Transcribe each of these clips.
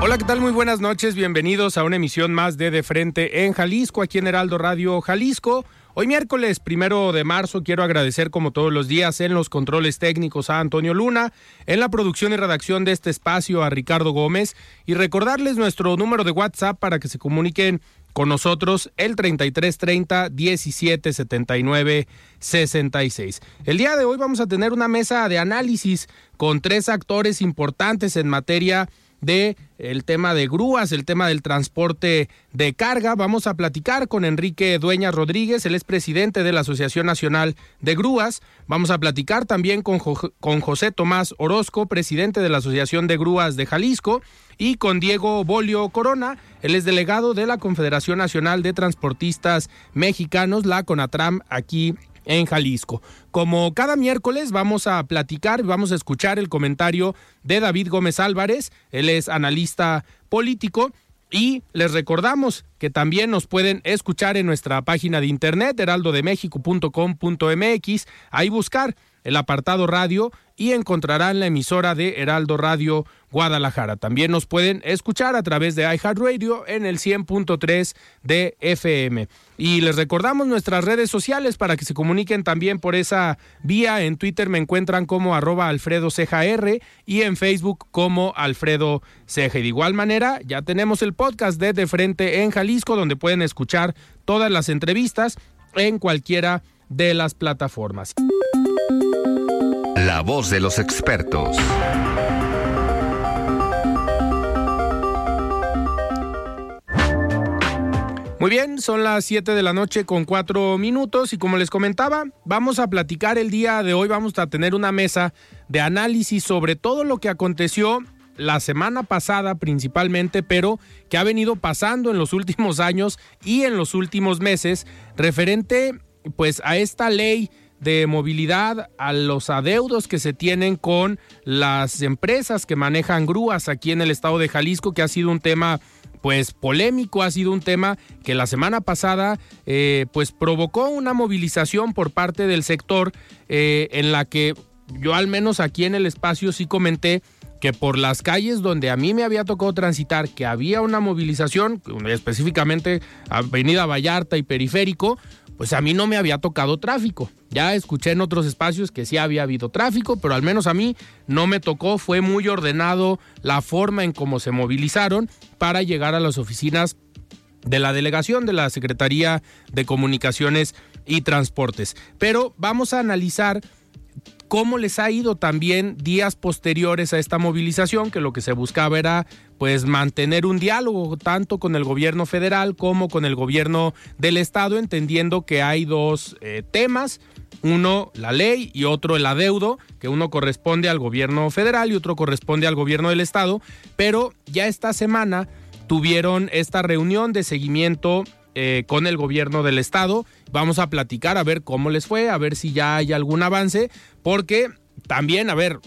Hola, ¿qué tal? Muy buenas noches. Bienvenidos a una emisión más de De Frente en Jalisco, aquí en Heraldo Radio Jalisco. Hoy miércoles primero de marzo quiero agradecer como todos los días en los controles técnicos a Antonio Luna, en la producción y redacción de este espacio a Ricardo Gómez y recordarles nuestro número de WhatsApp para que se comuniquen con nosotros el 3330 1779 66. El día de hoy vamos a tener una mesa de análisis con tres actores importantes en materia de el tema de grúas, el tema del transporte de carga. Vamos a platicar con Enrique Dueñas Rodríguez, él es presidente de la Asociación Nacional de Grúas. Vamos a platicar también con, con José Tomás Orozco, presidente de la Asociación de Grúas de Jalisco, y con Diego Bolio Corona, él es delegado de la Confederación Nacional de Transportistas Mexicanos, la CONATRAM, aquí en Jalisco. Como cada miércoles vamos a platicar, vamos a escuchar el comentario de David Gómez Álvarez, él es analista político. Y les recordamos que también nos pueden escuchar en nuestra página de internet heraldodemexico.com.mx, ahí buscar el apartado radio y encontrarán la emisora de Heraldo Radio Guadalajara. También nos pueden escuchar a través de iHeartRadio en el 100.3 de FM. Y les recordamos nuestras redes sociales para que se comuniquen también por esa vía. En Twitter me encuentran como arroba Alfredo Ceja R y en Facebook como Alfredo Ceja. Y de igual manera, ya tenemos el podcast de De Frente en Jalisco, donde pueden escuchar todas las entrevistas en cualquiera de las plataformas. La voz de los expertos. Muy bien, son las 7 de la noche con 4 minutos y como les comentaba, vamos a platicar el día de hoy, vamos a tener una mesa de análisis sobre todo lo que aconteció la semana pasada principalmente, pero que ha venido pasando en los últimos años y en los últimos meses referente pues a esta ley de movilidad, a los adeudos que se tienen con las empresas que manejan grúas aquí en el estado de Jalisco, que ha sido un tema pues polémico, ha sido un tema que la semana pasada eh, pues provocó una movilización por parte del sector eh, en la que yo al menos aquí en el espacio sí comenté que por las calles donde a mí me había tocado transitar, que había una movilización, específicamente Avenida Vallarta y Periférico, pues a mí no me había tocado tráfico. Ya escuché en otros espacios que sí había habido tráfico, pero al menos a mí no me tocó, fue muy ordenado la forma en cómo se movilizaron para llegar a las oficinas de la delegación de la Secretaría de Comunicaciones y Transportes. Pero vamos a analizar cómo les ha ido también días posteriores a esta movilización, que lo que se buscaba era pues mantener un diálogo tanto con el gobierno federal como con el gobierno del estado, entendiendo que hay dos eh, temas, uno la ley y otro el adeudo, que uno corresponde al gobierno federal y otro corresponde al gobierno del estado, pero ya esta semana tuvieron esta reunión de seguimiento eh, con el gobierno del estado. Vamos a platicar a ver cómo les fue, a ver si ya hay algún avance, porque también, a ver,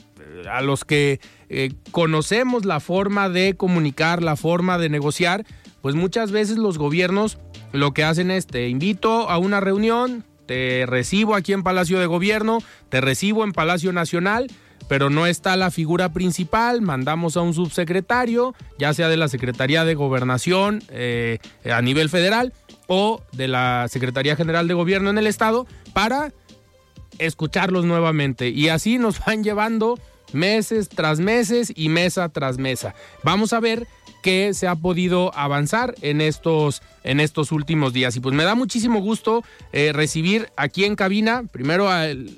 a los que eh, conocemos la forma de comunicar, la forma de negociar, pues muchas veces los gobiernos lo que hacen es te invito a una reunión, te recibo aquí en Palacio de Gobierno, te recibo en Palacio Nacional, pero no está la figura principal, mandamos a un subsecretario, ya sea de la Secretaría de Gobernación eh, a nivel federal o de la Secretaría General de Gobierno en el Estado, para escucharlos nuevamente. Y así nos van llevando meses tras meses y mesa tras mesa. Vamos a ver qué se ha podido avanzar en estos, en estos últimos días. Y pues me da muchísimo gusto eh, recibir aquí en cabina primero al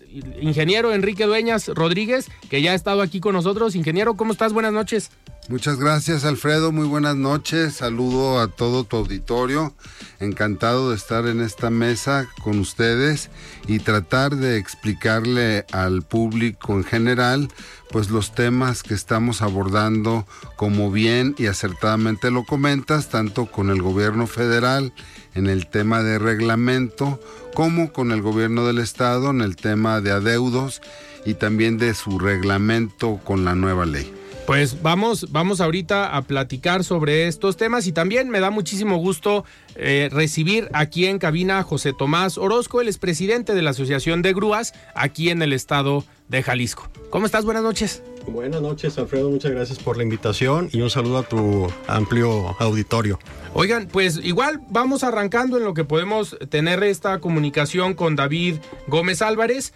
ingeniero Enrique Dueñas Rodríguez, que ya ha estado aquí con nosotros. Ingeniero, ¿cómo estás? Buenas noches. Muchas gracias Alfredo, muy buenas noches, saludo a todo tu auditorio, encantado de estar en esta mesa con ustedes y tratar de explicarle al público en general pues los temas que estamos abordando como bien y acertadamente lo comentas, tanto con el gobierno federal en el tema de reglamento como con el gobierno del estado en el tema de adeudos y también de su reglamento con la nueva ley. Pues vamos, vamos ahorita a platicar sobre estos temas y también me da muchísimo gusto eh, recibir aquí en cabina a José Tomás Orozco, el expresidente de la Asociación de Grúas aquí en el estado de Jalisco. ¿Cómo estás? Buenas noches. Buenas noches, Alfredo. Muchas gracias por la invitación y un saludo a tu amplio auditorio. Oigan, pues igual vamos arrancando en lo que podemos tener esta comunicación con David Gómez Álvarez.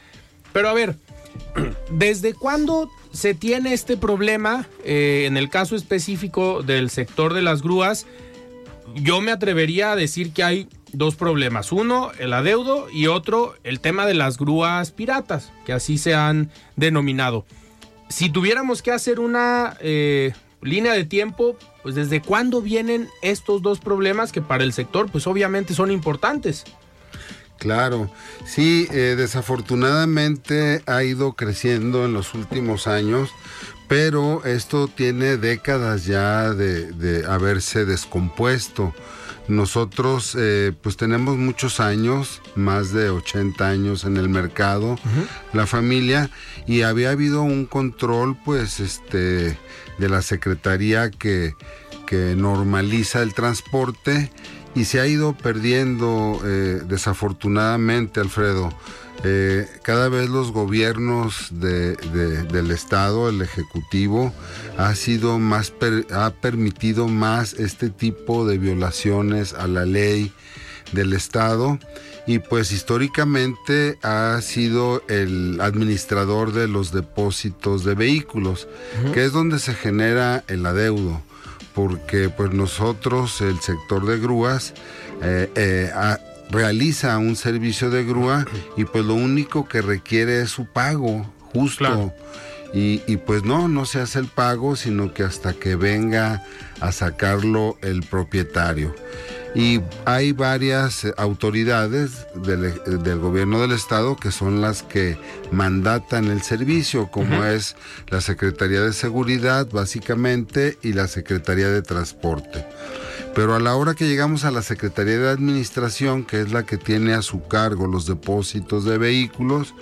Pero a ver, ¿desde cuándo se tiene este problema, eh, en el caso específico del sector de las grúas, yo me atrevería a decir que hay dos problemas. Uno, el adeudo y otro, el tema de las grúas piratas, que así se han denominado. Si tuviéramos que hacer una eh, línea de tiempo, pues desde cuándo vienen estos dos problemas que para el sector, pues obviamente son importantes. Claro, sí, eh, desafortunadamente ha ido creciendo en los últimos años, pero esto tiene décadas ya de, haberse descompuesto. Nosotros eh, pues tenemos muchos años, más de 80 años en el mercado, la familia, y había habido un control pues este de la Secretaría que, que normaliza el transporte y se ha ido perdiendo eh, desafortunadamente, Alfredo. Eh, cada vez los gobiernos del Estado, el Ejecutivo, ha sido más ha permitido más este tipo de violaciones a la ley del Estado. Y pues históricamente ha sido el administrador de los depósitos de vehículos, que es donde se genera el adeudo porque pues nosotros, el sector de grúas, eh, eh, realiza un servicio de grúa y pues lo único que requiere es su pago justo. Y, y, pues no, no se hace el pago, sino que hasta que venga a sacarlo el propietario. Y hay varias autoridades del, gobierno del estado que son las que mandatan el servicio, como es la Secretaría de Seguridad básicamente y la Secretaría de Transporte. Pero a la hora que llegamos a la Secretaría de Administración, que es la que tiene a su cargo los depósitos de vehículos,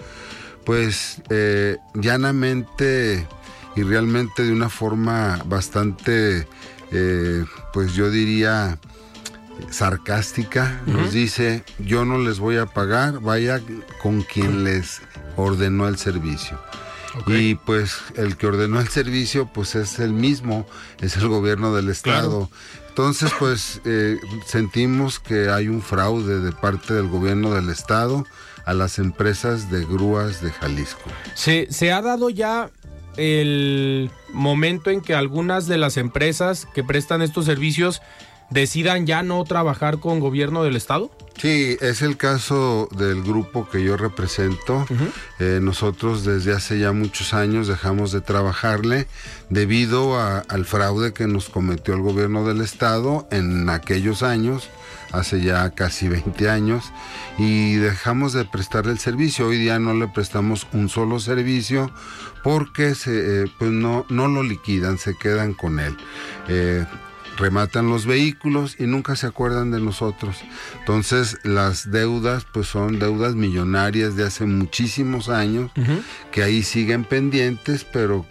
pues eh, llanamente y realmente de una forma bastante, eh, pues yo diría, sarcástica, nos dice, yo no les voy a pagar, vaya con quien les ordenó el servicio. Y pues el que ordenó el servicio pues es el mismo, es el gobierno del estado. Entonces pues eh, sentimos que hay un fraude de parte del gobierno del estado a las empresas de grúas de Jalisco. Se, se ha dado ya el momento en que algunas de las empresas que prestan estos servicios decidan ya no trabajar con gobierno del estado? Sí, es el caso del grupo que yo represento. Eh, nosotros desde hace ya muchos años dejamos de trabajarle debido al fraude que nos cometió el gobierno del estado en aquellos años, hace ya casi 20 años, y dejamos de prestarle el servicio. Hoy día no le prestamos un solo servicio porque se, eh, pues no, no lo liquidan, se quedan con él. Eh, rematan los vehículos y nunca se acuerdan de nosotros. Entonces las deudas pues son deudas millonarias de hace muchísimos años que ahí siguen pendientes, pero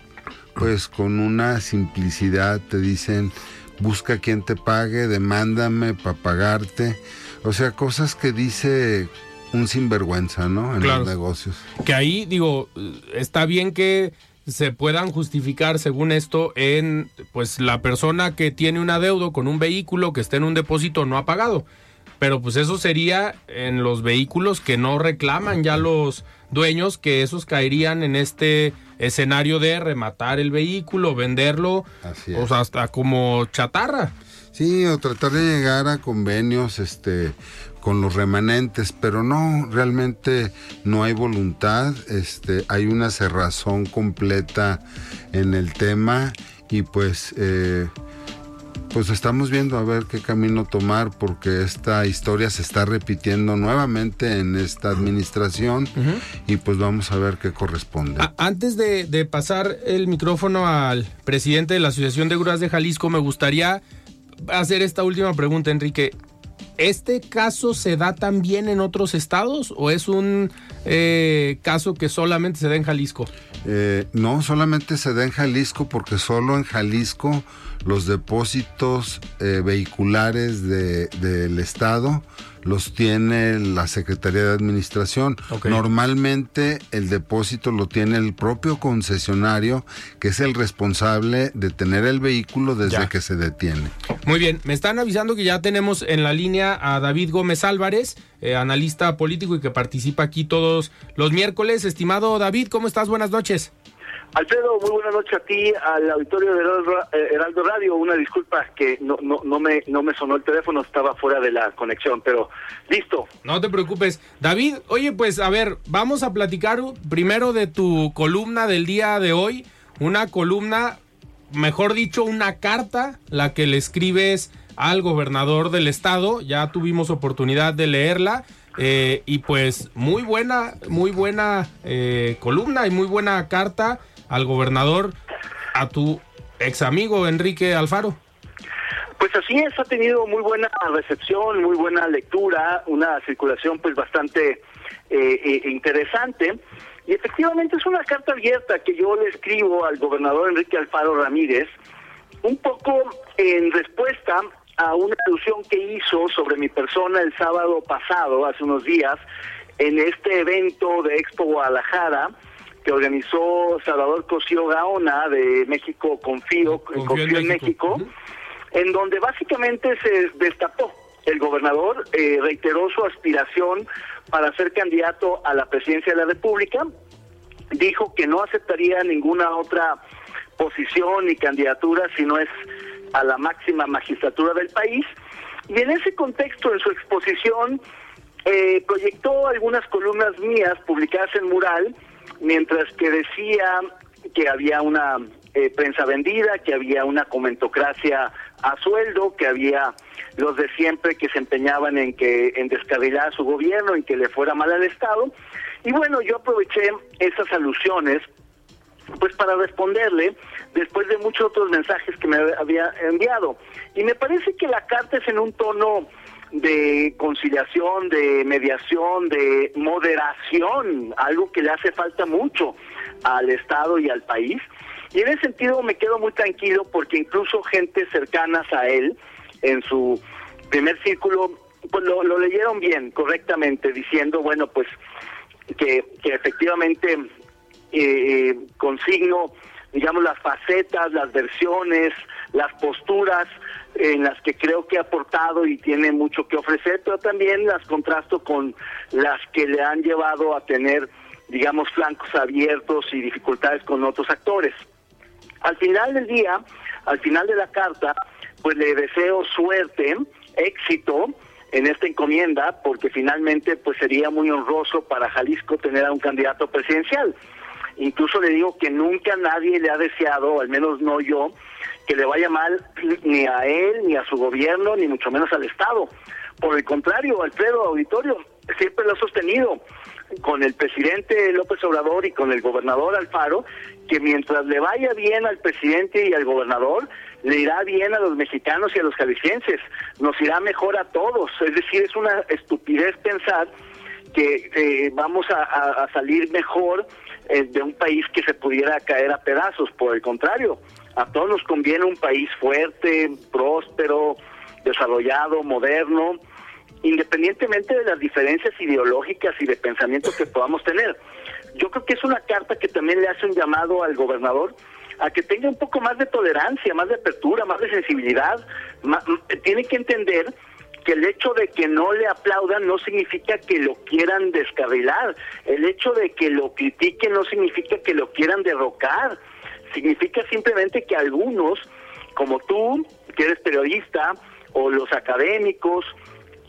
pues con una simplicidad te dicen busca quien te pague, demándame para pagarte. O sea, cosas que dice un sinvergüenza, ¿no? En los negocios. Que ahí digo, está bien que se puedan justificar según esto en pues la persona que tiene un adeudo con un vehículo que esté en un depósito no ha pagado. pero pues eso sería en los vehículos que no reclaman ya los dueños, que esos caerían en este escenario de rematar el vehículo, venderlo, o sea, hasta como chatarra. Sí, o tratar de llegar a convenios este con los remanentes, pero no, realmente no hay voluntad, este, hay una cerrazón completa en el tema y pues eh, pues estamos viendo a ver qué camino tomar porque esta historia se está repitiendo nuevamente en esta administración y pues vamos a ver qué corresponde. antes de, de, pasar el micrófono al presidente de la Asociación de Grúas de Jalisco, me gustaría hacer esta última pregunta, Enrique. ¿Este caso se da también en otros estados o es un eh, caso que solamente se da en Jalisco? Eh, no, solamente se da en Jalisco porque solo en Jalisco los depósitos eh, vehiculares del estado los tiene la Secretaría de Administración. Normalmente el depósito lo tiene el propio concesionario, que es el responsable de tener el vehículo desde que se detiene. Muy bien, me están avisando que ya tenemos en la línea a David Gómez Álvarez, eh, analista político y que participa aquí todos los miércoles. Estimado David, ¿cómo estás? Buenas noches. Alfredo, muy buena noche a ti, al auditorio de eh, Heraldo Radio. Una disculpa que no, no, no, me, no me sonó el teléfono, estaba fuera de la conexión, pero listo. No te preocupes. David, oye, pues a ver, vamos a platicar primero de tu columna del día de hoy. Una columna, mejor dicho, una carta, la que le escribes al gobernador del estado. Ya tuvimos oportunidad de leerla. Eh, y pues muy buena, muy buena eh, columna y muy buena carta al gobernador, a tu ex amigo Enrique Alfaro. Pues así es, ha tenido muy buena recepción, muy buena lectura, una circulación pues bastante eh, eh, interesante. Y efectivamente es una carta abierta que yo le escribo al gobernador Enrique Alfaro Ramírez, un poco en respuesta a una alusión que hizo sobre mi persona el sábado pasado, hace unos días, en este evento de Expo Guadalajara, que organizó Salvador Cosío Gaona de México Confío, Confío, en México, en donde básicamente se destapó. El gobernador eh, reiteró su aspiración para ser candidato a la presidencia de la República, dijo que no aceptaría ninguna otra posición ni candidatura si no es a la máxima magistratura del país. Y en ese contexto, en su exposición, eh, proyectó algunas columnas mías publicadas en Mural, mientras que decía que había una eh, prensa vendida, que había una comentocracia a sueldo, que había los de siempre que se empeñaban en que en descarrilar a su gobierno, en que le fuera mal al Estado. Y bueno, yo aproveché esas alusiones pues para responderle después de muchos otros mensajes que me había enviado. Y me parece que la carta es en un tono de conciliación, de mediación, de moderación, algo que le hace falta mucho al Estado y al país. Y en ese sentido me quedo muy tranquilo porque incluso gente cercanas a él, en su primer círculo, pues lo, leyeron bien, correctamente, diciendo, bueno, pues que, que efectivamente eh, consigno, digamos, las facetas, las versiones, las posturas en las que creo que ha aportado y tiene mucho que ofrecer, pero también las contrasto con las que le han llevado a tener, digamos, flancos abiertos y dificultades con otros actores. Al final del día, al final de la carta, pues le deseo suerte, éxito en esta encomienda, porque finalmente pues sería muy honroso para Jalisco tener a un candidato presidencial. Incluso le digo que nunca nadie le ha deseado, al menos no yo, que le vaya mal ni a él, ni a su gobierno, ni mucho menos al Estado. Por el contrario, Alfredo Auditorio siempre lo ha sostenido con el presidente López Obrador y con el gobernador Alfaro, que mientras le vaya bien al presidente y al gobernador, le irá bien a los mexicanos y a los jaliscienses, nos irá mejor a todos. Es decir, es una estupidez pensar que eh, vamos a, salir mejor eh, de un país que se pudiera caer a pedazos. Por el contrario, a todos nos conviene un país fuerte, próspero, desarrollado, moderno, independientemente de las diferencias ideológicas y de pensamiento que podamos tener. Yo creo que es una carta que también le hace un llamado al gobernador a que tenga un poco más de tolerancia, más de apertura, más de sensibilidad. tiene que entender que el hecho de que no le aplaudan no significa que lo quieran descarrilar, el hecho de que lo critiquen no significa que lo quieran derrocar, significa simplemente que algunos, como tú, que eres periodista, o los académicos,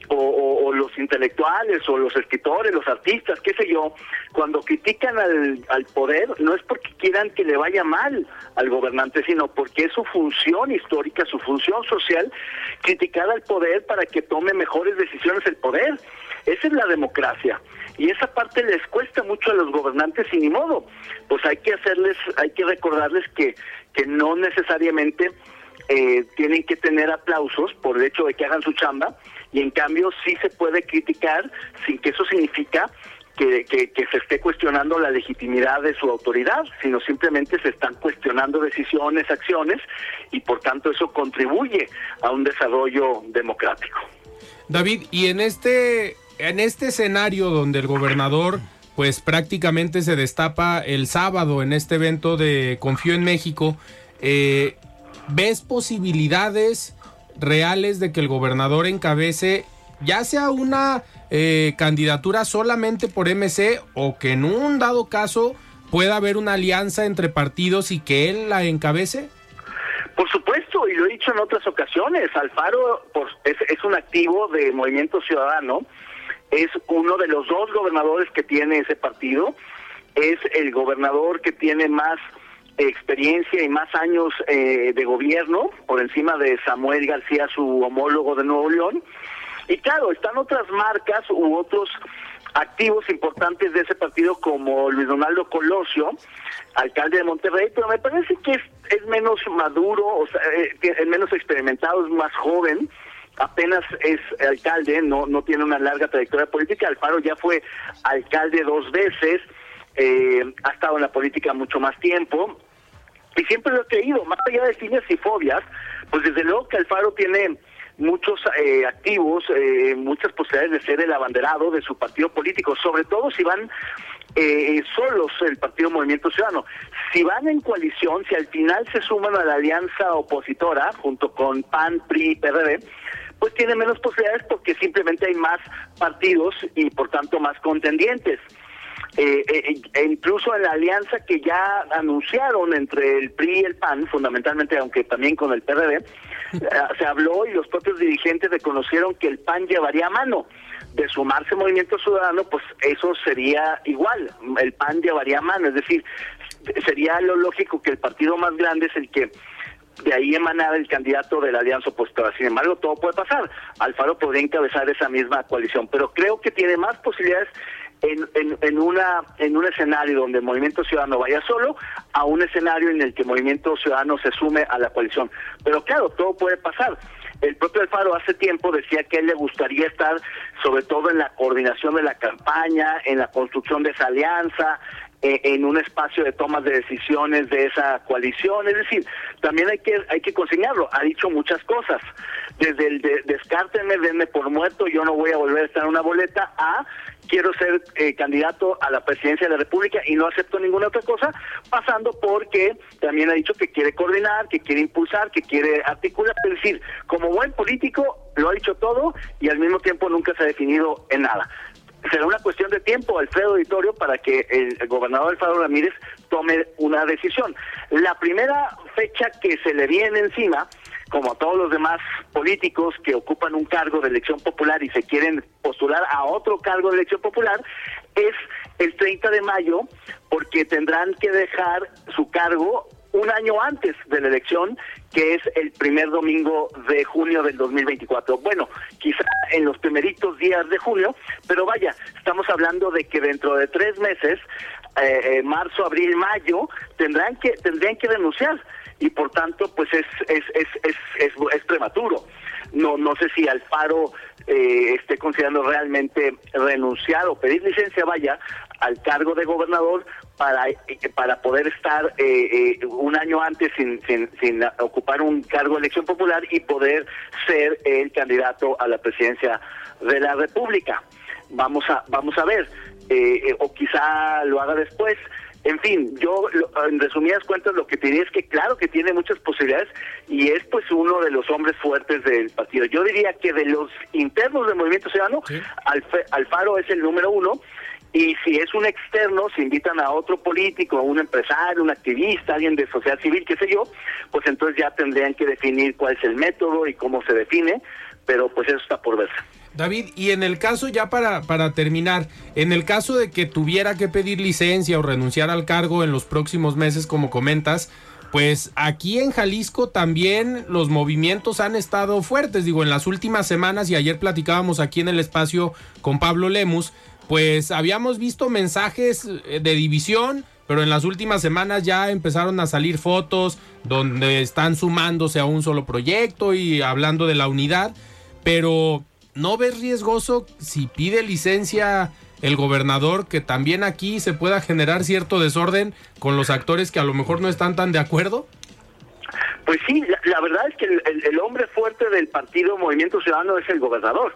o, los intelectuales o los escritores, los artistas, qué sé yo, cuando critican al, al, poder no es porque quieran que le vaya mal al gobernante, sino porque es su función histórica, su función social, criticar al poder para que tome mejores decisiones el poder. Esa es la democracia. Y esa parte les cuesta mucho a los gobernantes y ni modo. Pues hay que hacerles, hay que recordarles que, que no necesariamente eh, tienen que tener aplausos por el hecho de que hagan su chamba, y en cambio sí se puede criticar sin que eso significa que, que, se esté cuestionando la legitimidad de su autoridad, sino simplemente se están cuestionando decisiones, acciones, y por tanto eso contribuye a un desarrollo democrático. David, y en este, en este escenario donde el gobernador pues prácticamente se destapa el sábado en este evento de Confío en México, eh, ¿ves posibilidades reales de que el gobernador encabece ya sea una eh, candidatura solamente por MC o que en un dado caso pueda haber una alianza entre partidos y que él la encabece? Por supuesto, y lo he dicho en otras ocasiones, Alfaro es, es un activo de Movimiento Ciudadano, es uno de los dos gobernadores que tiene ese partido, es el gobernador que tiene más experiencia y más años eh, de gobierno por encima de Samuel García, su homólogo de Nuevo León. Y claro, están otras marcas u otros activos importantes de ese partido como Luis Donaldo Colosio, alcalde de Monterrey, pero me parece que es, es menos maduro, o sea, eh, es menos experimentado, es más joven, apenas es alcalde, no, no tiene una larga trayectoria política, Alfaro ya fue alcalde dos veces, eh, ha estado en la política mucho más tiempo, y siempre lo he creído, más allá de fines y fobias, pues desde luego que Alfaro tiene muchos eh, activos, eh, muchas posibilidades de ser el abanderado de su partido político, sobre todo si van eh, solos el Partido Movimiento Ciudadano. Si van en coalición, si al final se suman a la alianza opositora junto con PAN, PRI y PRD, pues tiene menos posibilidades porque simplemente hay más partidos y por tanto más contendientes. Eh, eh, e incluso en la alianza que ya anunciaron entre el PRI y el PAN, fundamentalmente, aunque también con el PRD, eh, se habló y los propios dirigentes reconocieron que el PAN llevaría mano de sumarse Movimiento Ciudadano, pues eso sería igual, el PAN llevaría mano, es decir, sería lo lógico que el partido más grande es el que de ahí emanara el candidato de la alianza opositora. Sin embargo, todo puede pasar. Alfaro podría encabezar esa misma coalición, pero creo que tiene más posibilidades en, en, una, en un escenario donde el Movimiento Ciudadano vaya solo a un escenario en el que el Movimiento Ciudadano se sume a la coalición. Pero claro, todo puede pasar. El propio Alfaro hace tiempo decía que a él le gustaría estar sobre todo en la coordinación de la campaña, en la construcción de esa alianza, en un espacio de tomas de decisiones de esa coalición. Es decir, también hay que hay que consignarlo. Ha dicho muchas cosas. Desde el de, descártenme, denme por muerto, yo no voy a volver a estar en una boleta, a quiero ser eh, candidato a la presidencia de la República y no acepto ninguna otra cosa, pasando porque también ha dicho que quiere coordinar, que quiere impulsar, que quiere articular. Es decir, como buen político, lo ha dicho todo y al mismo tiempo nunca se ha definido en nada será una cuestión de tiempo, Alfredo Auditorio, para que el, gobernador Alfredo Ramírez tome una decisión. La primera fecha que se le viene encima, como a todos los demás políticos que ocupan un cargo de elección popular y se quieren postular a otro cargo de elección popular, es el 30 de mayo, porque tendrán que dejar su cargo un año antes de la elección, que es el primer domingo de junio del 2024. Bueno, quizá en los primeritos días de junio, pero vaya, estamos hablando de que dentro de tres meses, eh, eh, marzo, abril, mayo, tendrán que tendrían que renunciar y por tanto, pues es es es es, es, es prematuro. No no sé si Alfaro eh, esté considerando realmente renunciar o pedir licencia, vaya, al cargo de gobernador para para poder estar eh, eh, un año antes sin, sin, sin ocupar un cargo de elección popular y poder ser el candidato a la presidencia de la República. Vamos a vamos a ver, eh, o quizá lo haga después. En fin, yo en resumidas cuentas lo que te diría es que claro que tiene muchas posibilidades y es pues uno de los hombres fuertes del partido. Yo diría que de los internos del Movimiento Ciudadano, Alfaro es el número uno y si es un externo, si invitan a otro político, a un empresario, un activista, alguien de sociedad civil, qué sé yo, pues entonces ya tendrían que definir cuál es el método y cómo se define, pero pues eso está por verse. David, y en el caso ya para, para terminar, en el caso de que tuviera que pedir licencia o renunciar al cargo en los próximos meses, como comentas, pues aquí en Jalisco también los movimientos han estado fuertes. Digo, en las últimas semanas y ayer platicábamos aquí en el espacio con Pablo Lemus, pues habíamos visto mensajes eh, de división, pero en las últimas semanas ya empezaron a salir fotos donde están sumándose a un solo proyecto y hablando de la unidad, pero ¿no ves riesgoso si pide licencia el gobernador que también aquí se pueda generar cierto desorden con los actores que a lo mejor no están tan de acuerdo? Pues sí, la, verdad es que el, hombre fuerte del partido Movimiento Ciudadano es el gobernador,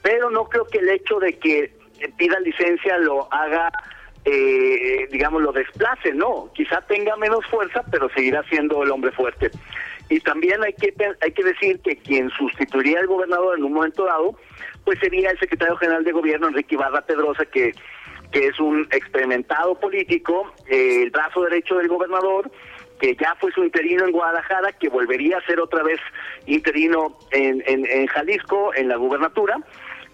pero no creo que el hecho de que pida licencia lo haga, eh, digamos, lo desplace, no, quizá tenga menos fuerza, pero seguirá siendo el hombre fuerte. Y también hay que, hay que decir que quien sustituiría al gobernador en un momento dado, pues sería el secretario general de gobierno, Enrique Ibarra Pedrosa, que, que es un experimentado político, eh, el brazo derecho del gobernador, que ya fue su interino en Guadalajara, que volvería a ser otra vez interino en, en, en Jalisco, en la gubernatura,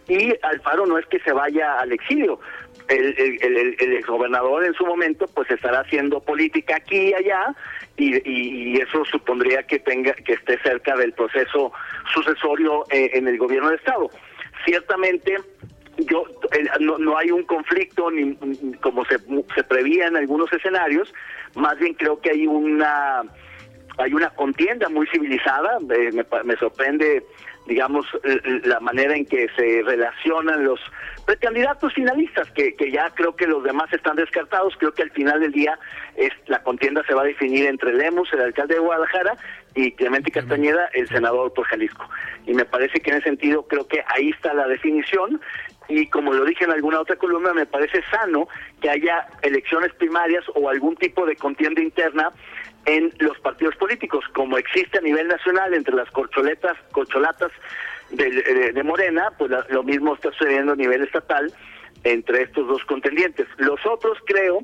y Alfaro no es que se vaya al exilio, el, el, el, exgobernador en su momento pues estará haciendo política aquí y allá y, eso supondría que tenga que esté cerca del proceso sucesorio eh, en el gobierno de estado. Ciertamente yo no, no, hay un conflicto ni como se, se prevía en algunos escenarios más bien creo que hay una hay una contienda muy civilizada eh, me, me sorprende digamos, la manera en que se relacionan los precandidatos finalistas, que, que ya creo que los demás están descartados, creo que al final del día es la contienda se va a definir entre Lemus, el alcalde de Guadalajara, y Clemente. Castañeda, el senador por Jalisco. Y me parece que en ese sentido creo que ahí está la definición, y como lo dije en alguna otra columna, me parece sano que haya elecciones primarias o algún tipo de contienda interna en los partidos políticos, como existe a nivel nacional entre las corcholetas, corcholatas de, de, Morena, pues lo mismo está sucediendo a nivel estatal entre estos dos contendientes. Los otros creo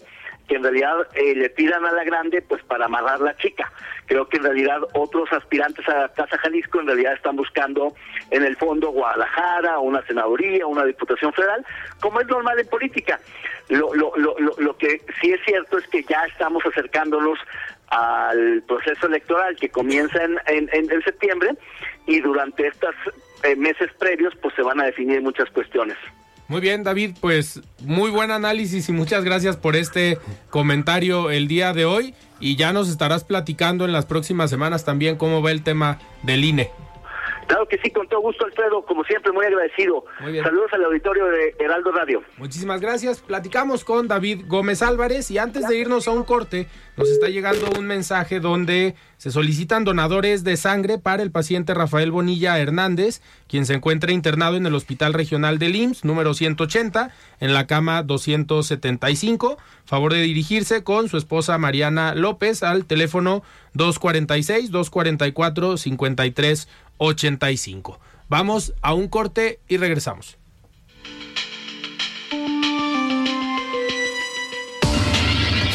que en realidad eh, le tiran a la grande pues para amarrar la chica. Creo que en realidad otros aspirantes a Casa Jalisco en realidad están buscando en el fondo Guadalajara, una senaduría, una diputación federal, como es normal en política. Lo, lo, lo, lo que sí es cierto es que ya estamos acercándonos al proceso electoral que comienza en, en, septiembre y durante estos eh, meses previos pues se van a definir muchas cuestiones. Muy bien, David, pues muy buen análisis y muchas gracias por este comentario el día de hoy y ya nos estarás platicando en las próximas semanas también cómo va el tema del INE. Claro que sí, con todo gusto, Alfredo. Como siempre, muy agradecido. Saludos al auditorio de Heraldo Radio. Muchísimas gracias. Platicamos con David Gómez Álvarez y antes de irnos a un corte, nos está llegando un mensaje donde se solicitan donadores de sangre para el paciente Rafael Bonilla Hernández, quien se encuentra internado en el Hospital Regional del IMSS, número 180, en la cama 275. Favor de dirigirse con su esposa Mariana López al teléfono 246-244-5385. Vamos a un corte y regresamos.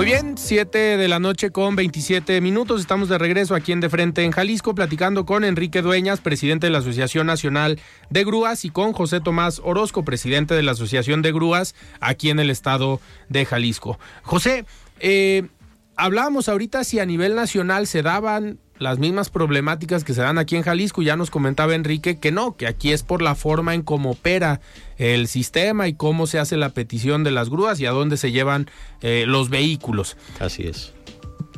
Muy bien, 7 de la noche con 27 minutos. Estamos de regreso aquí en De Frente en Jalisco, platicando con Enrique Dueñas, presidente de la Asociación Nacional de Grúas, y con José Tomás Orozco, presidente de la Asociación de Grúas aquí en el estado de Jalisco. José, eh, hablábamos ahorita si a nivel nacional se daban las mismas problemáticas que se dan aquí en Jalisco. Ya nos comentaba Enrique que no, que aquí es por la forma en cómo opera el sistema y cómo se hace la petición de las grúas y a dónde se llevan eh, los vehículos. Así es.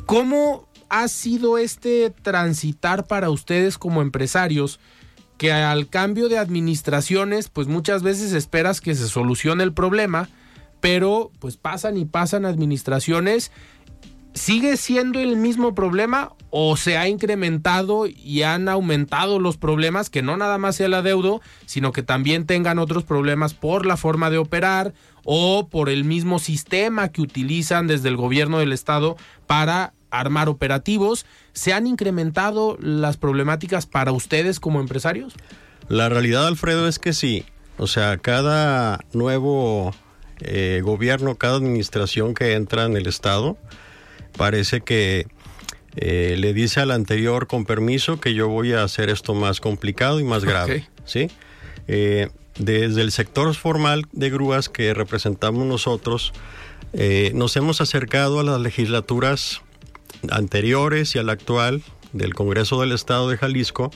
¿Cómo ha sido este transitar para ustedes como empresarios? que al cambio de administraciones, pues muchas veces esperas que se solucione el problema, pero pues pasan y pasan administraciones. ¿Sigue siendo el mismo problema o se ha incrementado y han aumentado los problemas? Que no nada más sea el adeudo, sino que también tengan otros problemas por la forma de operar o por el mismo sistema que utilizan desde el gobierno del estado para armar operativos. ¿Se han incrementado las problemáticas para ustedes como empresarios? La realidad, Alfredo, es que sí. O sea, cada nuevo eh, gobierno, cada administración que entra en el Estado, parece que eh, le dice al anterior con permiso que yo voy a hacer esto más complicado y más grave. ¿sí? Eh, desde el sector formal de grúas que representamos nosotros, nos hemos acercado a las legislaturas anteriores y a la actual del Congreso del Estado de Jalisco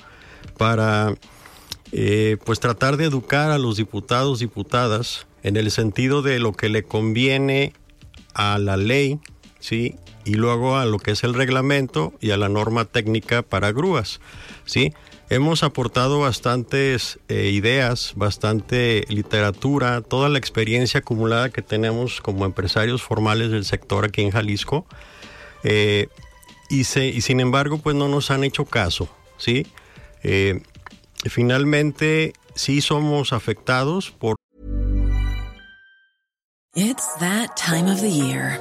para pues tratar de educar a los diputados, diputadas en el sentido de lo que le conviene a la ley, ¿sí? Y luego a lo que es el reglamento y a la norma técnica para grúas, ¿sí? Hemos aportado bastantes eh, ideas, bastante literatura, toda la experiencia acumulada que tenemos como empresarios formales del sector aquí en Jalisco. Eh, y, y, sin embargo, pues no nos han hecho caso, ¿sí? Eh, finalmente, sí somos afectados por It's that time of the year.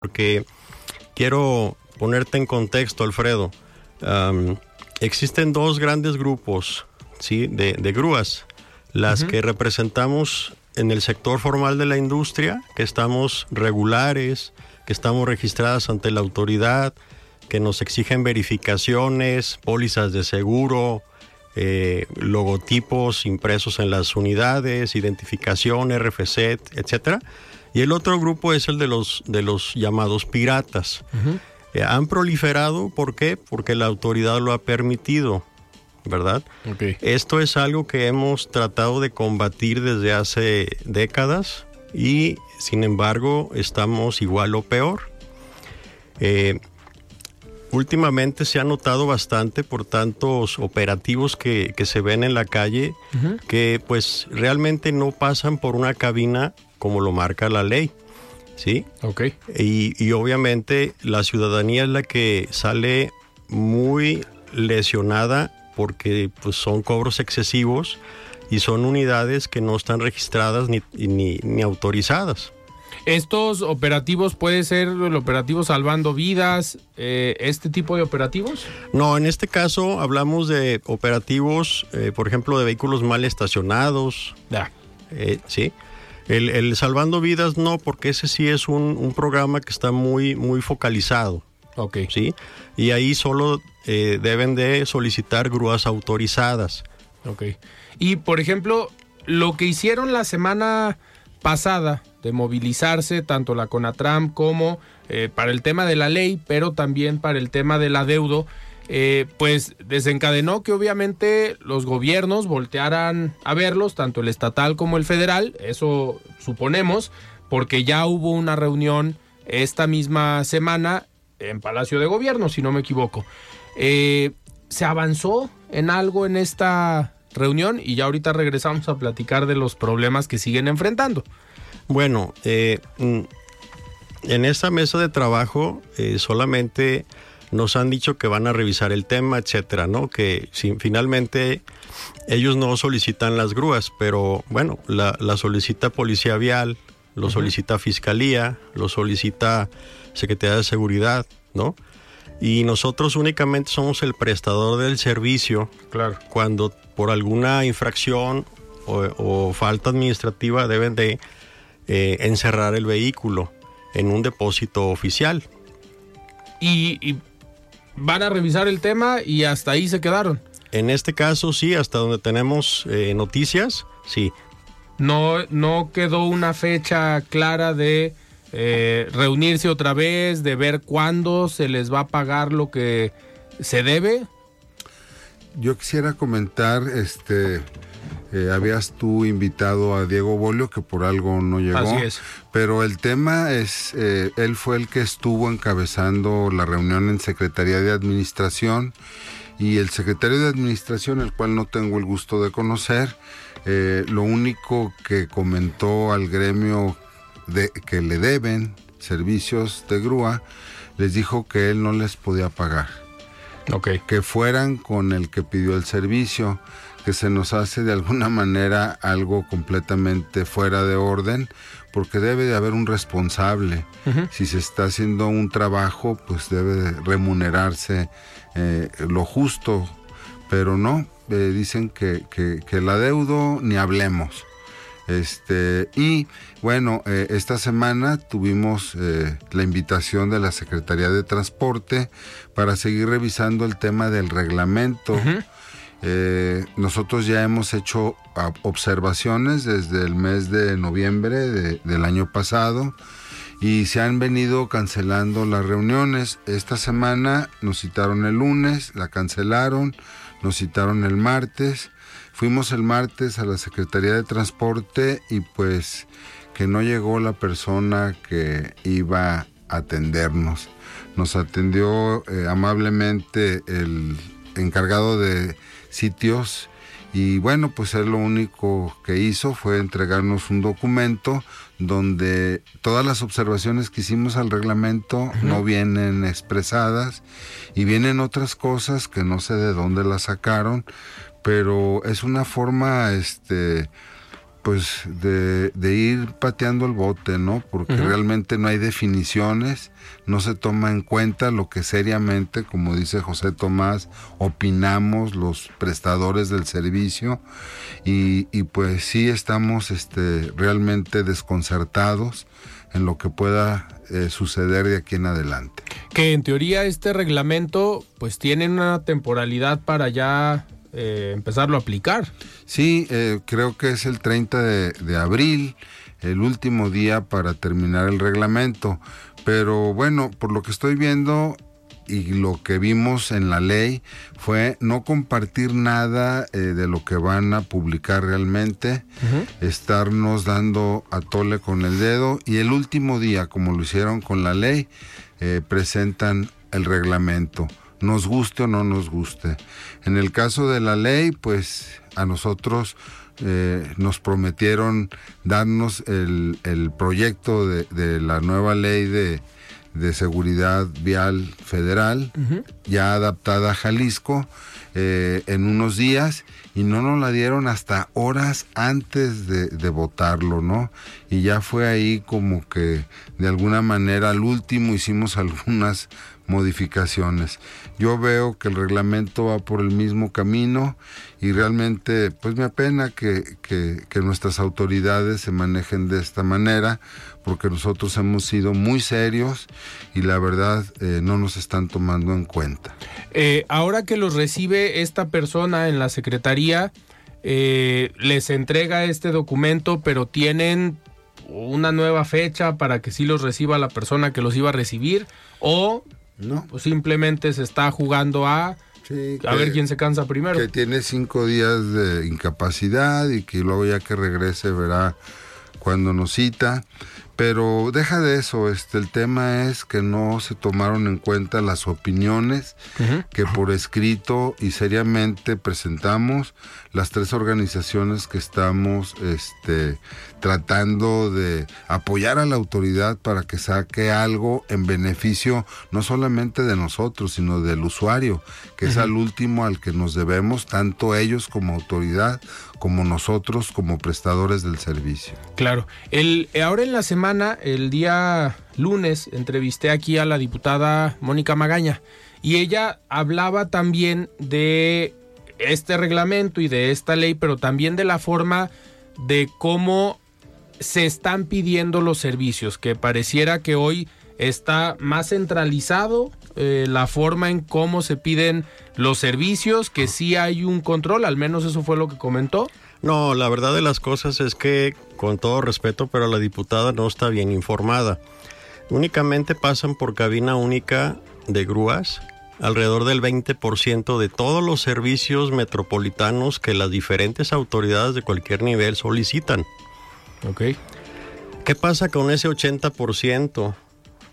Porque quiero ponerte en contexto, Alfredo. Um, existen dos grandes grupos ¿sí? de, de grúas. Las uh -huh. que representamos en el sector formal de la industria, que estamos regulares, que estamos registradas ante la autoridad, que nos exigen verificaciones, pólizas de seguro, eh, logotipos impresos en las unidades, identificación, RFC, etcétera. Y el otro grupo es el de los, de los llamados piratas. Uh -huh. eh, han proliferado, ¿por qué? Porque la autoridad lo ha permitido, ¿verdad? Okay. Esto es algo que hemos tratado de combatir desde hace décadas y, sin embargo, estamos igual o peor. Eh, últimamente se ha notado bastante por tantos operativos que, que se ven en la calle uh -huh. que pues realmente no pasan por una cabina como lo marca la ley. ¿Sí? Ok. Y, y obviamente la ciudadanía es la que sale muy lesionada porque pues, son cobros excesivos y son unidades que no están registradas ni, ni, ni autorizadas. ¿Estos operativos puede ser el operativo salvando vidas, eh, este tipo de operativos? No, en este caso hablamos de operativos, eh, por ejemplo, de vehículos mal estacionados. Ya. Eh, sí. El, el, salvando vidas no, porque ese sí es un, un, programa que está muy, muy focalizado. Ok. Sí. Y ahí solo eh, deben de solicitar grúas autorizadas. Ok. Y por ejemplo, lo que hicieron la semana pasada de movilizarse tanto la CONATRAM como eh, para el tema de la ley, pero también para el tema del adeudo, eh, pues desencadenó que obviamente los gobiernos voltearan a verlos, tanto el estatal como el federal, eso suponemos, porque ya hubo una reunión esta misma semana en Palacio de Gobierno, si no me equivoco. Eh, ¿Se avanzó en algo en esta reunión? Y ya ahorita regresamos a platicar de los problemas que siguen enfrentando. Bueno, eh, en esta mesa de trabajo solamente nos han dicho que van a revisar el tema, etcétera, ¿no? Que si, finalmente ellos no solicitan las grúas, pero bueno, la, solicita Policía Vial, lo solicita Fiscalía, lo solicita Secretaría de Seguridad, ¿no? Y nosotros únicamente somos el prestador del servicio. Claro. Cuando por alguna infracción o, falta administrativa deben de eh, encerrar el vehículo en un depósito oficial. y, van a revisar el tema y hasta ahí se quedaron. En este caso sí, hasta donde tenemos eh, noticias, sí. No, no quedó una fecha clara de eh, reunirse otra vez, de ver cuándo se les va a pagar lo que se debe. Yo quisiera comentar, este, eh, habías tú invitado a Diego Bolio, que por algo no llegó. Así es. Pero el tema es, eh, él fue el que estuvo encabezando la reunión en Secretaría de Administración y el secretario de Administración, el cual no tengo el gusto de conocer, eh, lo único que comentó al gremio de, que le deben servicios de grúa, les dijo que él no les podía pagar. Okay. Que fueran con el que pidió el servicio que se nos hace de alguna manera algo completamente fuera de orden, porque debe de haber un responsable. Si se está haciendo un trabajo, pues debe remunerarse eh, lo justo, pero no, eh, dicen que, que, que, la deudo ni hablemos. Este, y bueno, eh, esta semana tuvimos la invitación de la Secretaría de Transporte para seguir revisando el tema del reglamento. Eh, nosotros ya hemos hecho observaciones desde el mes de noviembre del año pasado y se han venido cancelando las reuniones. Esta semana nos citaron el lunes, la cancelaron, nos citaron el martes. Fuimos el martes a la Secretaría de Transporte y pues que no llegó la persona que iba a atendernos. Nos atendió eh, amablemente el encargado de sitios. Y bueno, pues él lo único que hizo fue entregarnos un documento donde todas las observaciones que hicimos al reglamento no vienen expresadas y vienen otras cosas que no sé de dónde las sacaron, pero es una forma este pues de, ir pateando el bote, ¿no? Porque realmente no hay definiciones, no se toma en cuenta lo que seriamente, como dice José Tomás, opinamos los prestadores del servicio y, pues sí estamos este, realmente desconcertados en lo que pueda eh, suceder de aquí en adelante. Que en teoría este reglamento pues tiene una temporalidad para ya eh, empezarlo a aplicar. Sí, eh, creo que es el 30 de, abril, el último día para terminar el reglamento. Pero bueno, por lo que estoy viendo y lo que vimos en la ley fue no compartir nada eh, de lo que van a publicar realmente, estarnos dando a tole con el dedo y el último día, como lo hicieron con la ley, presentan el reglamento nos guste o no nos guste. En el caso de la ley, pues a nosotros eh, nos prometieron darnos el, proyecto de, la nueva ley de, seguridad vial federal, ya adaptada a Jalisco, eh, en unos días y no nos la dieron hasta horas antes de, de, votarlo, ¿no? Y ya fue ahí como que de alguna manera al último hicimos algunas modificaciones. Yo veo que el reglamento va por el mismo camino y realmente pues me apena que, nuestras autoridades se manejen de esta manera porque nosotros hemos sido muy serios y la verdad eh, no nos están tomando en cuenta. Eh, ahora que los recibe esta persona en la Secretaría, eh, les entrega este documento, pero tienen una nueva fecha para que sí los reciba la persona que los iba a recibir o no. Pues simplemente se está jugando a a ver quién se cansa primero. Que tiene cinco días de incapacidad y que luego ya que regrese verá cuando nos cita. Pero deja de eso, este, el tema es que no se tomaron en cuenta las opiniones que por escrito y seriamente presentamos las tres organizaciones que estamos este, tratando de apoyar a la autoridad para que saque algo en beneficio no solamente de nosotros, sino del usuario, que es al último al que nos debemos, tanto ellos como autoridad, como nosotros como prestadores del servicio. Claro. El, ahora en la semana, el día lunes, entrevisté aquí a la diputada Mónica Magaña y ella hablaba también de este reglamento y de esta ley, pero también de la forma de cómo se están pidiendo los servicios, que pareciera que hoy está más centralizado eh, la forma en cómo se piden los servicios, que sí hay un control, al menos eso fue lo que comentó. No, la verdad de las cosas es que, con todo respeto, pero la diputada no está bien informada. Únicamente pasan por cabina única de grúas alrededor del 20% de todos los servicios metropolitanos que las diferentes autoridades de cualquier nivel solicitan. Ok. ¿Qué pasa con ese 80%?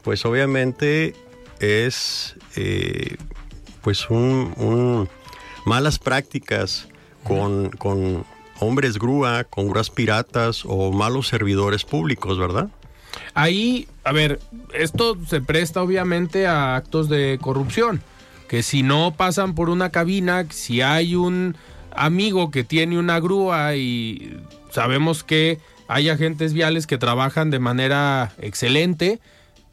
Pues obviamente es eh, pues un, malas prácticas con, con hombres grúa, con grúas piratas o malos servidores públicos, ¿verdad? Ahí, a ver, esto se presta obviamente a actos de corrupción, que si no pasan por una cabina, si hay un amigo que tiene una grúa y sabemos que hay agentes viales que trabajan de manera excelente,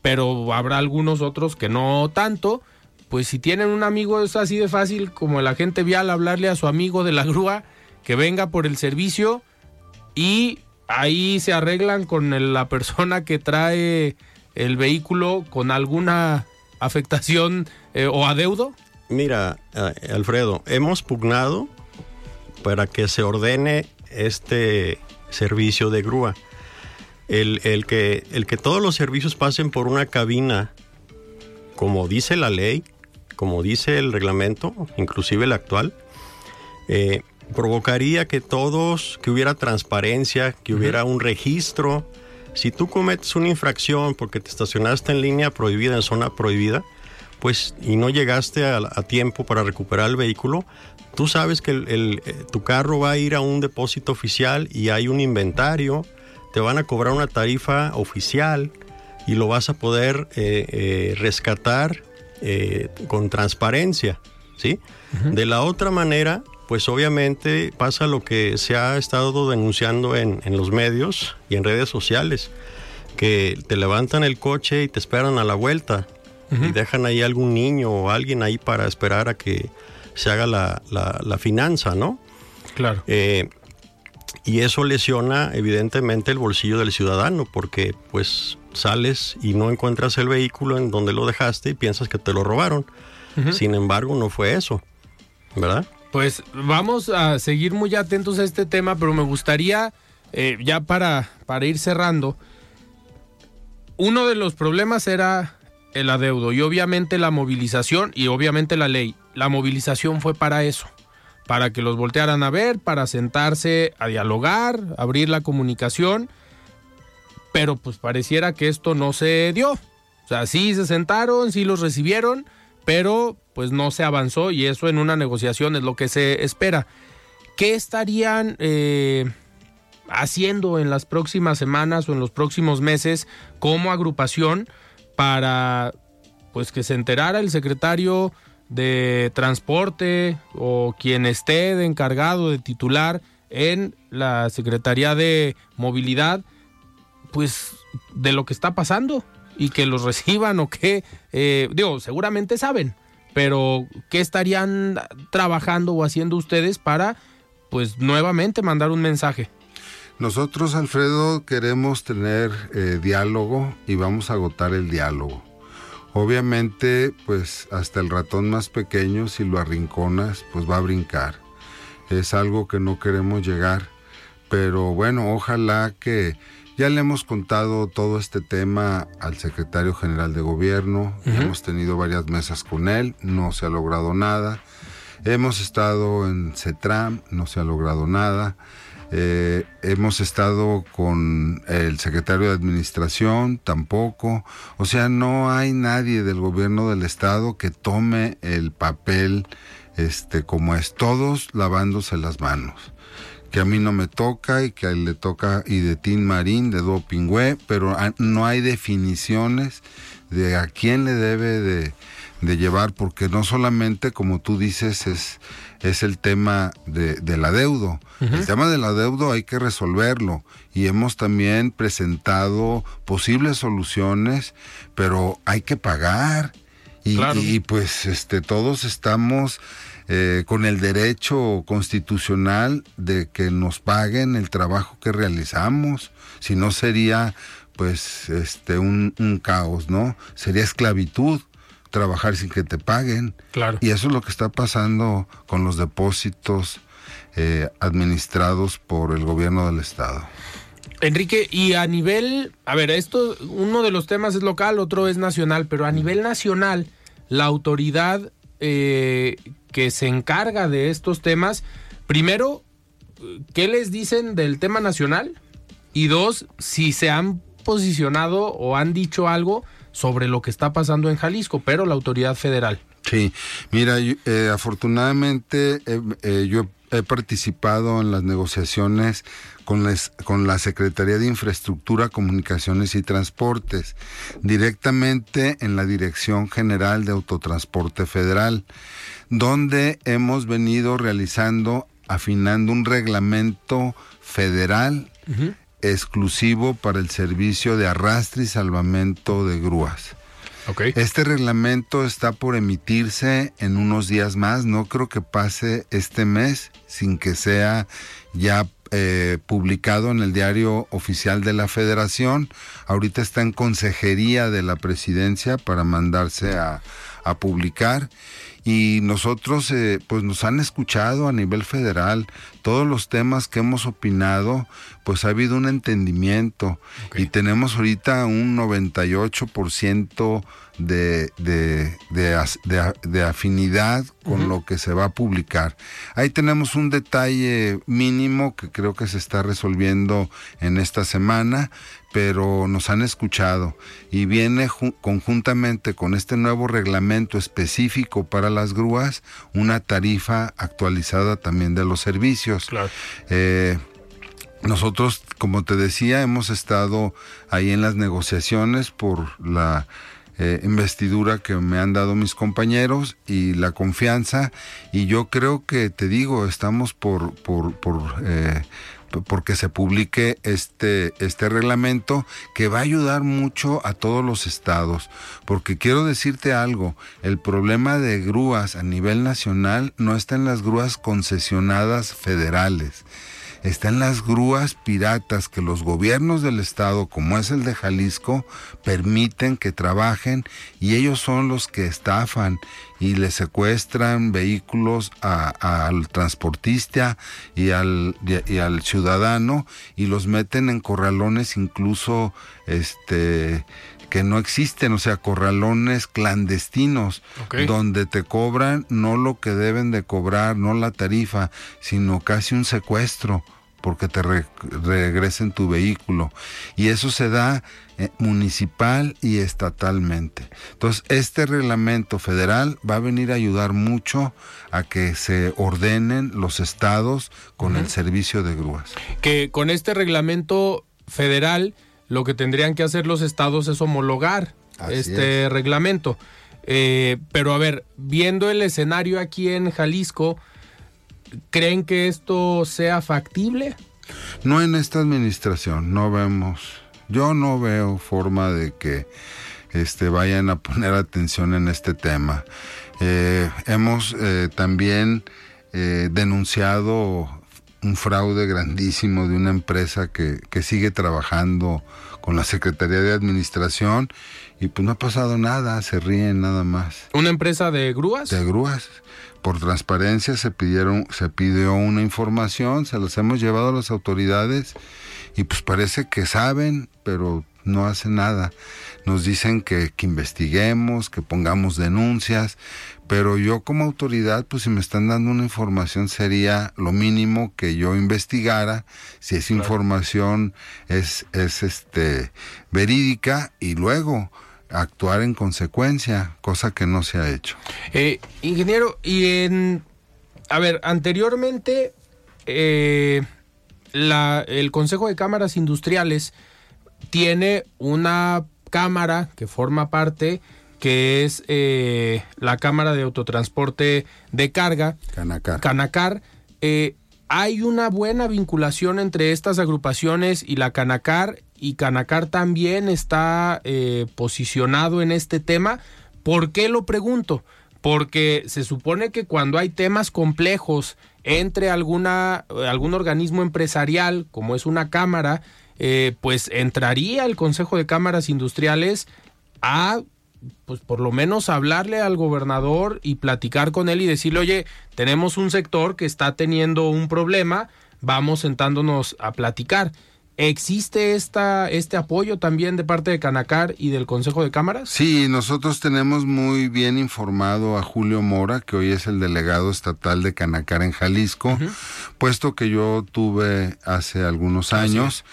pero habrá algunos otros que no tanto. Pues si tienen un amigo es así de fácil como el agente vial hablarle a su amigo de la grúa que venga por el servicio y ahí se arreglan con la persona que trae el vehículo con alguna afectación eh, o adeudo. Mira, eh, Alfredo, hemos pugnado para que se ordene este servicio de grúa. El, que, el que todos los servicios pasen por una cabina, como dice la ley, como dice el reglamento, inclusive el actual, eh, provocaría que todos, que hubiera transparencia, que hubiera un registro. Si tú cometes una infracción porque te estacionaste en línea prohibida, en zona prohibida, pues y no llegaste a, tiempo para recuperar el vehículo, tú sabes que el, eh, tu carro va a ir a un depósito oficial y hay un inventario, te van a cobrar una tarifa oficial y lo vas a poder eh, eh, rescatar con transparencia, ¿sí? De la otra manera, pues obviamente pasa lo que se ha estado denunciando en, los medios y en redes sociales, que te levantan el coche y te esperan a la vuelta y dejan ahí algún niño o alguien ahí para esperar a que se haga la, la, finanza, ¿no? Claro. Eh, y eso lesiona evidentemente el bolsillo del ciudadano porque pues sales y no encuentras el vehículo en donde lo dejaste y piensas que te lo robaron. Sin embargo, no fue eso, ¿verdad? Pues vamos a seguir muy atentos a este tema, pero me gustaría, eh, ya para, para ir cerrando, uno de los problemas era el adeudo y obviamente la movilización y obviamente la ley. La movilización fue para eso, para que los voltearan a ver, para sentarse a dialogar, abrir la comunicación, pero pues pareciera que esto no se dio. O sea, sí se sentaron, sí los recibieron, pero pues no se avanzó y eso en una negociación es lo que se espera. ¿Qué estarían eh, haciendo en las próximas semanas o en los próximos meses como agrupación para pues que se enterara el secretario de transporte o quien esté de encargado de titular en la Secretaría de Movilidad, pues de lo que está pasando y que los reciban o qué, eh, digo, seguramente saben, pero ¿qué estarían trabajando o haciendo ustedes para, pues, nuevamente mandar un mensaje? Nosotros, Alfredo, queremos tener eh, diálogo y vamos a agotar el diálogo. Obviamente, pues hasta el ratón más pequeño, si lo arrinconas, pues va a brincar. Es algo que no queremos llegar. Pero bueno, ojalá que ya le hemos contado todo este tema al secretario general de gobierno, hemos tenido varias mesas con él, no se ha logrado nada. Hemos estado en CETRAM, no se ha logrado nada. Eh, hemos estado con el secretario de Administración, tampoco. O sea, no hay nadie del gobierno del Estado que tome el papel este, como es, todos lavándose las manos. Que a mí no me toca y que a él le toca y de Tim Marín, de Do Pingüe, pero no hay definiciones de a quién le debe de, de llevar, porque no solamente, como tú dices, es es el tema de, del adeudo. El tema del adeudo hay que resolverlo y hemos también presentado posibles soluciones, pero hay que pagar. Y, pues este todos estamos eh, con el derecho constitucional de que nos paguen el trabajo que realizamos. Si no sería pues este un, un caos, ¿no? Sería esclavitud trabajar sin que te paguen. Claro. Y eso es lo que está pasando con los depósitos eh, administrados por el gobierno del estado. Enrique, y a nivel, a ver, esto, uno de los temas es local, otro es nacional, pero a nivel nacional, la autoridad eh, que se encarga de estos temas, primero, ¿qué les dicen del tema nacional? Y dos, si se han posicionado o han dicho algo sobre lo que está pasando en Jalisco, pero la autoridad federal. Sí, mira, eh, afortunadamente eh, yo he participado en las negociaciones con, con la Secretaría de Infraestructura, Comunicaciones y Transportes, directamente en la Dirección General de Autotransporte Federal, donde hemos venido realizando, afinando un reglamento federal exclusivo para el servicio de arrastre y salvamento de grúas. Este reglamento está por emitirse en unos días más. No creo que pase este mes sin que sea ya eh, publicado en el diario oficial de la Federación. Ahorita está en consejería de la presidencia para mandarse a, a publicar y nosotros eh, pues nos han escuchado a nivel federal todos los temas que hemos opinado pues ha habido un entendimiento. Y tenemos ahorita un 98% de, de, de, de, afinidad con lo que se va a publicar. Ahí tenemos un detalle mínimo que creo que se está resolviendo en esta semana, pero nos han escuchado y viene conjuntamente con este nuevo reglamento específico para las grúas una tarifa actualizada también de los servicios. Claro. Eh, nosotros, como te decía, hemos estado ahí en las negociaciones por la eh, investidura que me han dado mis compañeros y la confianza y yo creo que te digo estamos por por, por eh, porque se publique este, este reglamento que va a ayudar mucho a todos los estados. Porque quiero decirte algo, el problema de grúas a nivel nacional no está en las grúas concesionadas federales están las grúas piratas que los gobiernos del estado, como es el de Jalisco, permiten que trabajen y ellos son los que estafan y le secuestran vehículos al transportista y al, y al ciudadano y los meten en corralones incluso este que no existen, o sea, corralones clandestinos, donde te cobran no lo que deben de cobrar, no la tarifa, sino casi un secuestro porque te regresen tu vehículo. Y eso se da eh, municipal y estatalmente. Entonces, este reglamento federal va a venir a ayudar mucho a que se ordenen los estados con el servicio de grúas. Que con este reglamento federal, lo que tendrían que hacer los estados es homologar este reglamento. Eh, pero a ver, viendo el escenario aquí en Jalisco, ¿Creen que esto sea factible? No en esta administración, no vemos. Yo no veo forma de que este, vayan a poner atención en este tema. Eh, hemos eh, también eh, denunciado un fraude grandísimo de una empresa que, que sigue trabajando con la Secretaría de Administración y pues no ha pasado nada, se ríen nada más. ¿Una empresa de grúas? De grúas por transparencia se pidieron, se pidió una información, se las hemos llevado a las autoridades y pues parece que saben, pero no hacen nada. nos dicen que, que investiguemos, que pongamos denuncias, pero yo como autoridad, pues si me están dando una información sería lo mínimo que yo investigara, si esa información es, es este verídica y luego actuar en consecuencia, cosa que no se ha hecho. Eh, ingeniero, y en, a ver, anteriormente eh, la, el Consejo de Cámaras Industriales tiene una cámara que forma parte que es eh, la Cámara de Autotransporte de Carga, Canacar. Canacar. Eh, hay una buena vinculación entre estas agrupaciones y la Canacar, y Canacar también está eh, posicionado en este tema. ¿Por qué lo pregunto? Porque se supone que cuando hay temas complejos entre alguna, algún organismo empresarial, como es una cámara, pues entraría el Consejo de Cámaras Industriales a pues por lo menos hablarle al gobernador y platicar con él y decirle, oye, tenemos un sector que está teniendo un problema, vamos sentándonos a platicar. ¿Existe esta, este apoyo también de parte de Canacar y del Consejo de Cámaras? Sí, nosotros tenemos muy bien informado a Julio Mora, que hoy es el delegado estatal de Canacar en Jalisco, puesto que yo tuve hace algunos años.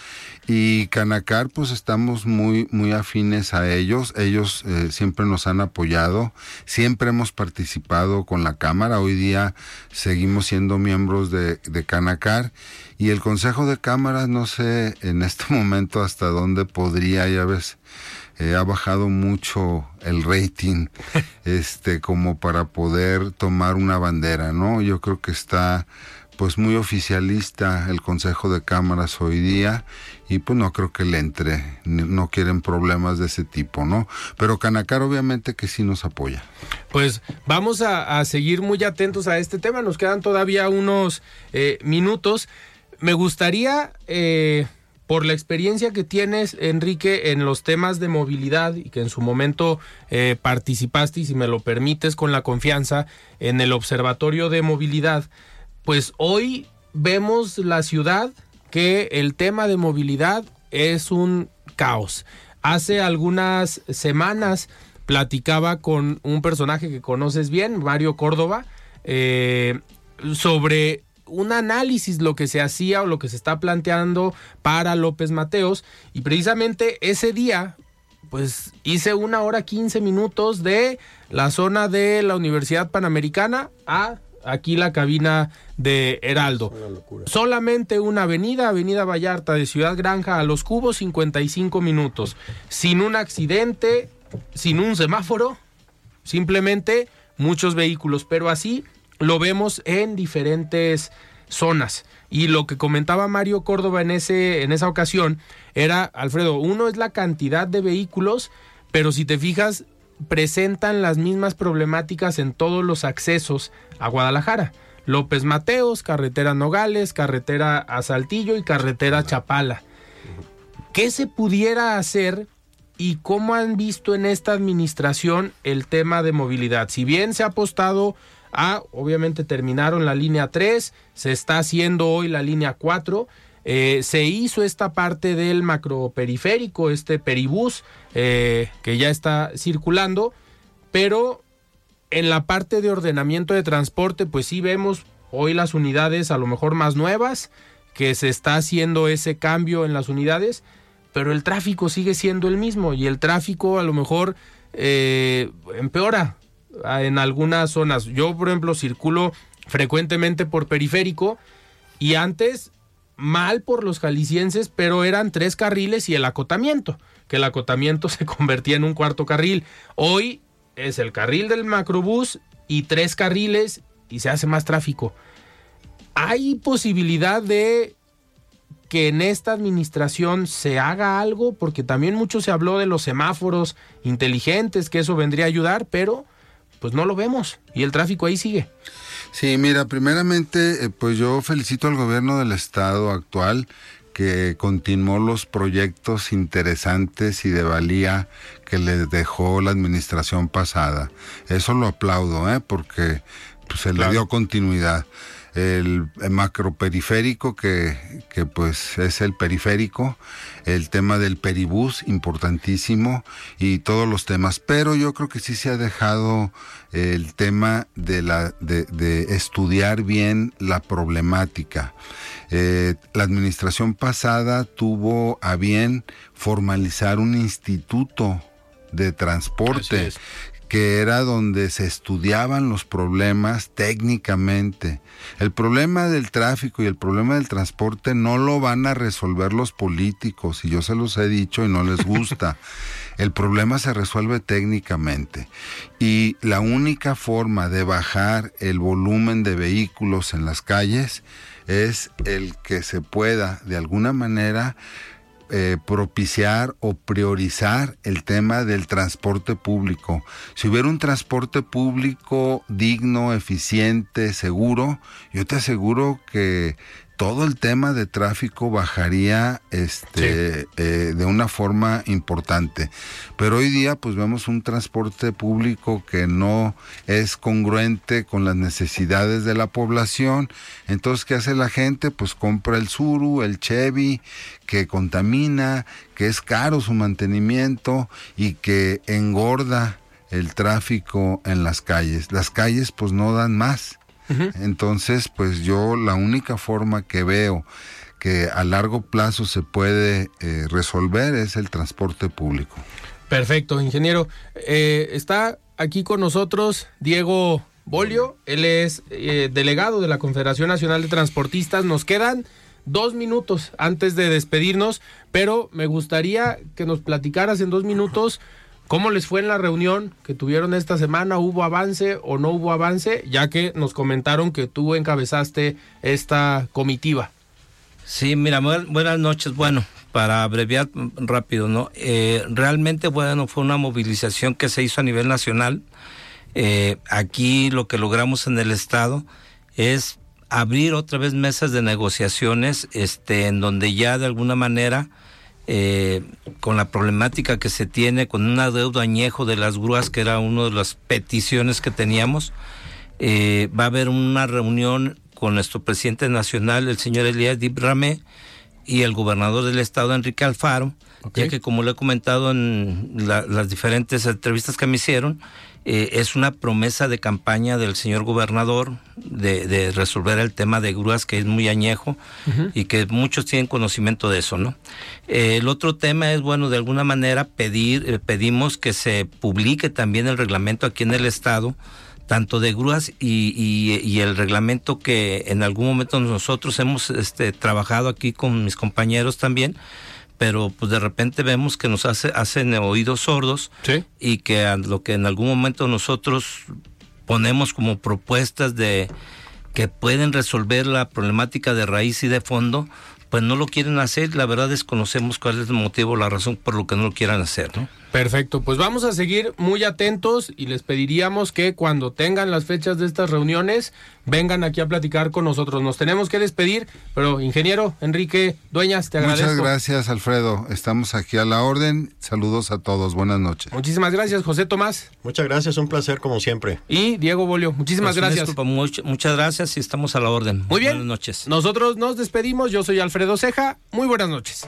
Y Canacar, pues estamos muy, muy afines a ellos. Ellos eh, siempre nos han apoyado, siempre hemos participado con la Cámara. Hoy día seguimos siendo miembros de, de Canacar. Y el Consejo de Cámaras, no sé en este momento hasta dónde podría, ya ves, eh, ha bajado mucho el rating, este, como para poder tomar una bandera, ¿no? Yo creo que está pues muy oficialista el Consejo de Cámaras hoy día y pues no creo que le entre, no quieren problemas de ese tipo, ¿no? Pero Canacar obviamente que sí nos apoya. Pues vamos a, seguir muy atentos a este tema, nos quedan todavía unos eh, minutos. Me gustaría, eh, por la experiencia que tienes, Enrique, en los temas de movilidad y que en su momento eh, participaste, y si me lo permites, con la confianza, en el Observatorio de Movilidad, pues hoy vemos la ciudad que el tema de movilidad es un caos. Hace algunas semanas platicaba con un personaje que conoces bien, Mario Córdoba, eh, sobre un análisis lo que se hacía o lo que se está planteando para López Mateos y precisamente ese día pues hice una hora quince minutos de la zona de la Universidad Panamericana a aquí la cabina de Heraldo. Solamente una avenida, Avenida Vallarta de Ciudad Granja a Los Cubos, 55 minutos. Sin un accidente, sin un semáforo, simplemente muchos vehículos, pero así lo vemos en diferentes zonas. Y lo que comentaba Mario Córdoba en, ese, en esa ocasión era, Alfredo, uno es la cantidad de vehículos, pero si te fijas, presentan las mismas problemáticas en todos los accesos a Guadalajara. López Mateos, carretera Nogales, carretera a Saltillo y carretera Chapala. ¿Qué se pudiera hacer y cómo han visto en esta administración el tema de movilidad? Si bien se ha apostado a, obviamente terminaron la línea 3, se está haciendo hoy la línea 4, eh, se hizo esta parte del macroperiférico, este peribús eh, que ya está circulando, pero en la parte de ordenamiento de transporte, pues sí vemos hoy las unidades a lo mejor más nuevas, que se está haciendo ese cambio en las unidades, pero el tráfico sigue siendo el mismo y el tráfico a lo mejor eh, empeora en algunas zonas. Yo, por ejemplo, circulo frecuentemente por periférico y antes mal por los jaliscienses, pero eran tres carriles y el acotamiento, que el acotamiento se convertía en un cuarto carril. Hoy es el carril del macrobús y tres carriles y se hace más tráfico. ¿Hay posibilidad de que en esta administración se haga algo? Porque también mucho se habló de los semáforos inteligentes, que eso vendría a ayudar, pero pues no lo vemos y el tráfico ahí sigue. Sí, mira, primeramente, eh, pues yo felicito al gobierno del estado actual que continuó los proyectos interesantes y de valía que les dejó la administración pasada. Eso lo aplaudo, ¿eh? porque pues, se le dio continuidad el, macroperiférico que, que pues es el periférico, el tema del peribús importantísimo y todos los temas, pero yo creo que sí se ha dejado el tema de, la, de, estudiar bien la problemática. Eh, la administración pasada tuvo a bien formalizar un instituto de transporte que era donde se estudiaban los problemas técnicamente. El problema del tráfico y el problema del transporte no lo van a resolver los políticos, y yo se los he dicho y no les gusta. el problema se resuelve técnicamente. Y la única forma de bajar el volumen de vehículos en las calles es el que se pueda, de alguna manera, eh, propiciar o priorizar el tema del transporte público. Si hubiera un transporte público digno, eficiente, seguro, yo te aseguro que todo el tema de tráfico bajaría este eh, de una forma importante. Pero hoy día pues vemos un transporte público que no es congruente con las necesidades de la población. Entonces, ¿qué hace la gente? Pues compra el Suru, el Chevy, que contamina, que es caro su mantenimiento y que engorda el tráfico en las calles. Las calles pues no dan más. Entonces, pues yo la única forma que veo que a largo plazo se puede eh, resolver es el transporte público. Perfecto, ingeniero. Eh, está aquí con nosotros Diego Bolio, él es eh, delegado de la Confederación Nacional de Transportistas. Nos quedan dos minutos antes de despedirnos, pero me gustaría que nos platicaras en dos minutos ¿Cómo les fue en la reunión que tuvieron esta semana? ¿Hubo avance o no hubo avance? Ya que nos comentaron que tú encabezaste esta comitiva. Sí, mira, buenas noches. Bueno, para abreviar rápido, ¿no? Eh, realmente, bueno, fue una movilización que se hizo a nivel nacional. Eh, aquí lo que logramos en el Estado es abrir otra vez mesas de negociaciones, este, en donde ya de alguna manera eh, con la problemática que se tiene con un adeudo añejo de las grúas, que era una de las peticiones que teníamos. Eh, va a haber una reunión con nuestro presidente nacional, el señor Elías Dibrame, y el gobernador del estado, Enrique Alfaro, ya que como le he comentado en las diferentes entrevistas que me hicieron, eh, es una promesa de campaña del señor gobernador de, resolver el tema de grúas que es muy añejo y que muchos tienen conocimiento de eso, ¿no? Eh, el otro tema es, bueno, de alguna manera pedir, eh, pedimos que se publique también el reglamento aquí en el estado tanto de grúas y, y, el reglamento que en algún momento nosotros hemos este, trabajado aquí con mis compañeros también, pero pues de repente vemos que nos hace, hacen oídos sordos y que lo que en algún momento nosotros ponemos como propuestas de que pueden resolver la problemática de raíz y de fondo, pues no lo quieren hacer. La verdad desconocemos cuál es el motivo, la razón por lo que no lo quieran hacer, ¿no? Perfecto, pues vamos a seguir muy atentos y les pediríamos que cuando tengan las fechas de estas reuniones vengan aquí a platicar con nosotros. Nos tenemos que despedir, pero ingeniero Enrique Dueñas, te agradezco. Muchas gracias, Alfredo. Estamos aquí a la orden. Saludos a todos. Buenas noches. Muchísimas gracias, José Tomás. Muchas gracias, un placer como siempre. Y Diego Bolio, muchísimas pues, gracias. muchas gracias y estamos a la orden. Muy bien. Buenas noches. Nosotros nos despedimos. Yo soy Alfredo Ceja. Muy buenas noches.